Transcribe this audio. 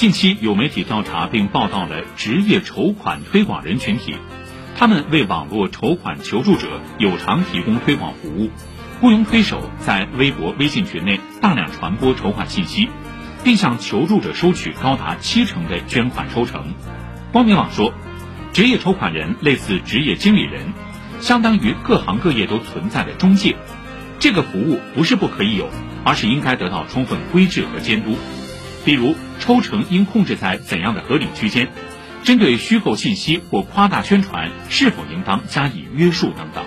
近期有媒体调查并报道了职业筹款推广人群体，他们为网络筹款求助者有偿提供推广服务，雇佣推手在微博、微信群内大量传播筹款信息，并向求助者收取高达七成的捐款抽成。光明网说，职业筹款人类似职业经理人，相当于各行各业都存在的中介。这个服务不是不可以有，而是应该得到充分规制和监督。比如，抽成应控制在怎样的合理区间？针对虚构信息或夸大宣传，是否应当加以约束等等。